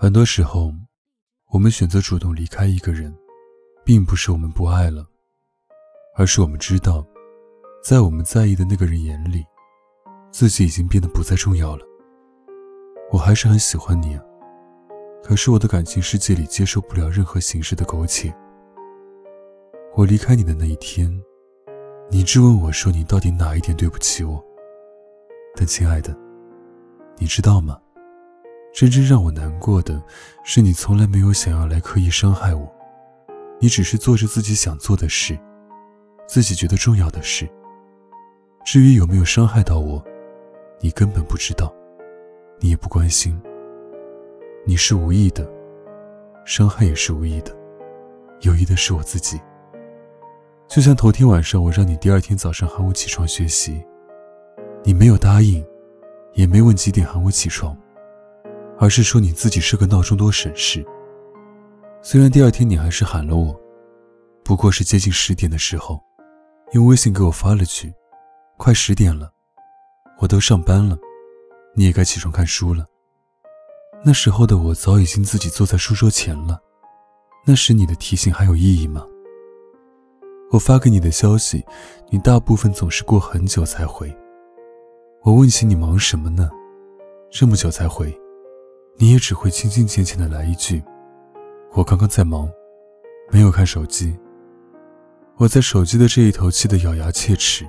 很多时候，我们选择主动离开一个人，并不是我们不爱了，而是我们知道，在我们在意的那个人眼里，自己已经变得不再重要了。我还是很喜欢你啊，可是我的感情世界里接受不了任何形式的苟且。我离开你的那一天，你质问我说：“你到底哪一点对不起我？”但亲爱的，你知道吗？真正让我难过的是，你从来没有想要来刻意伤害我，你只是做着自己想做的事，自己觉得重要的事。至于有没有伤害到我，你根本不知道，你也不关心。你是无意的，伤害也是无意的，有意的是我自己。就像头天晚上我让你第二天早上喊我起床学习，你没有答应，也没问几点喊我起床，而是说你自己设个闹钟多省事。虽然第二天你还是喊了我，不过是接近十点的时候，用微信给我发了句：“快十点了，我都上班了，你也该起床看书了。”那时候的我早已经自己坐在书桌前了，那时你的提醒还有意义吗？我发给你的消息，你大部分总是过很久才回。我问起你忙什么呢？这么久才回，你也只会轻轻浅浅的来一句：“我刚刚在忙，没有看手机。”我在手机的这一头气得咬牙切齿，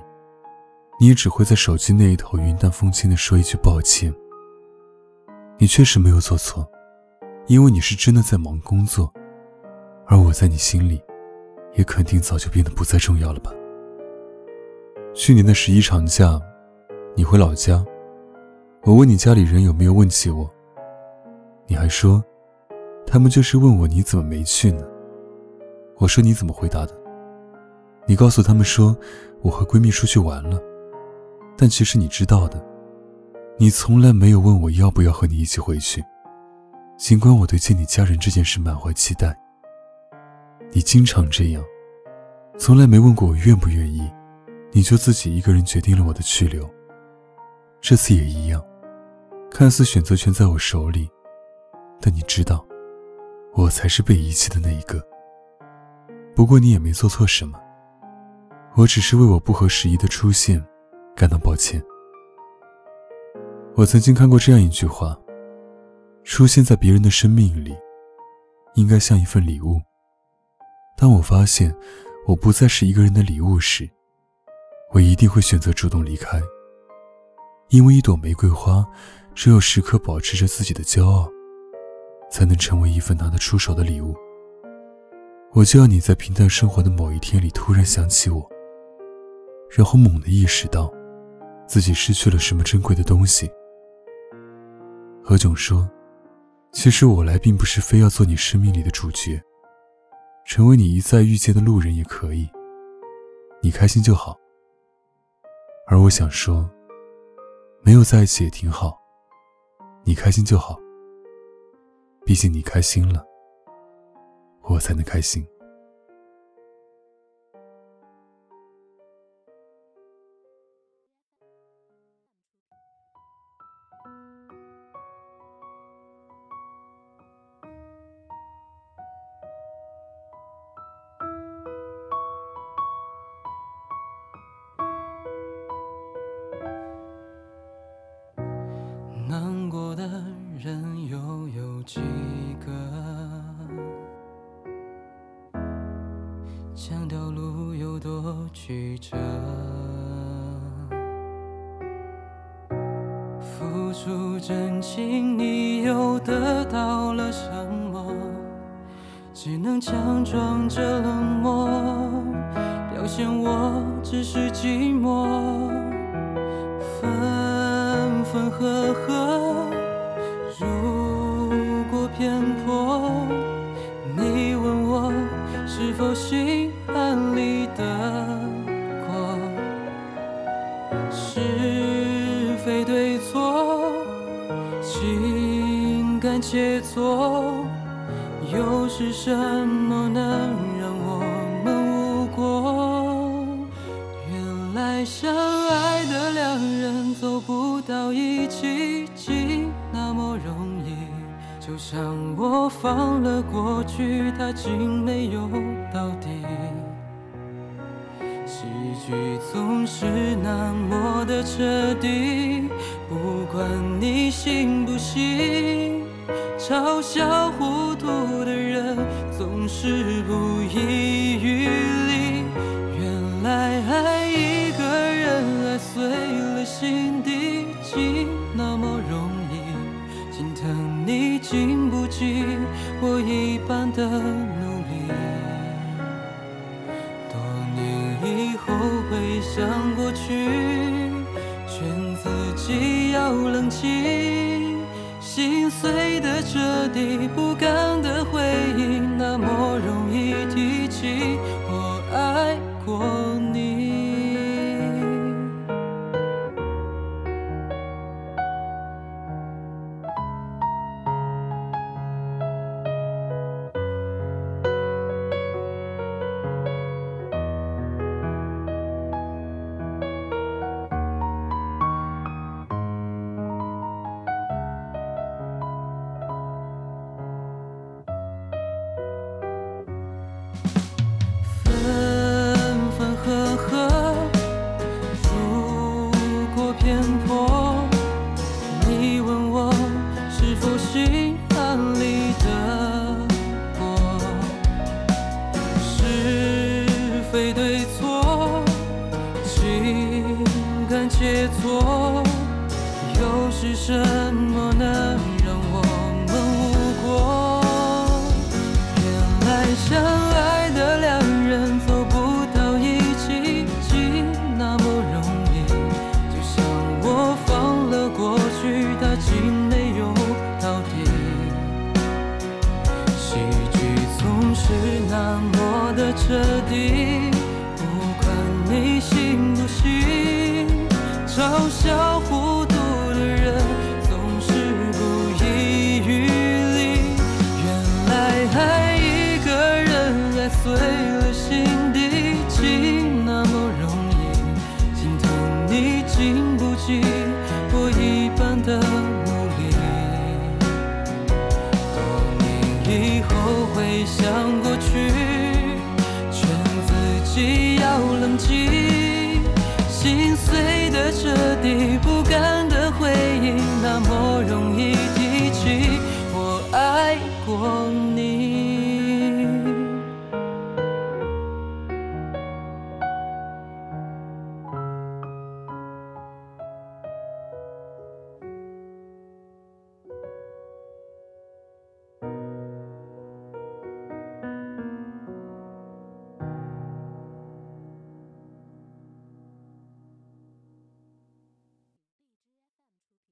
你也只会在手机那一头云淡风轻的说一句抱歉。你确实没有做错，因为你是真的在忙工作，而我在你心里。也肯定早就变得不再重要了吧。去年的十一长假，你回老家，我问你家里人有没有问起我，你还说，他们就是问我你怎么没去呢？我说你怎么回答的？你告诉他们说我和闺蜜出去玩了，但其实你知道的，你从来没有问我要不要和你一起回去，尽管我对见你家人这件事满怀期待。你经常这样，从来没问过我愿不愿意，你就自己一个人决定了我的去留。这次也一样，看似选择权在我手里，但你知道，我才是被遗弃的那一个。不过你也没做错什么，我只是为我不合时宜的出现感到抱歉。我曾经看过这样一句话：出现在别人的生命里，应该像一份礼物。当我发现我不再是一个人的礼物时，我一定会选择主动离开。因为一朵玫瑰花，只有时刻保持着自己的骄傲，才能成为一份拿得出手的礼物。我就要你在平淡生活的某一天里突然想起我，然后猛地意识到，自己失去了什么珍贵的东西。何炅说：“其实我来并不是非要做你生命里的主角。”成为你一再遇见的路人也可以，你开心就好。而我想说，没有在一起也挺好，你开心就好。毕竟你开心了，我才能开心。这条路有多曲折？付出真情，你又得到了什么？只能强装着冷漠，表现我只是寂寞，分分合合。情感切磋，又是什么能让我们无果？原来相爱的两人走不到一起，竟那么容易。就像我放了过去，它竟没有到底。喜剧总是那么的彻底，不管你信不信，嘲笑糊涂的人总是不遗余力。原来爱一个人，爱碎了心底，竟那么容易。心疼你经不起我一般的努力。多年以后回想过去，劝自己要冷静，心碎的彻底，不敢解脱，又是什么呢？想过去，劝自己要冷静，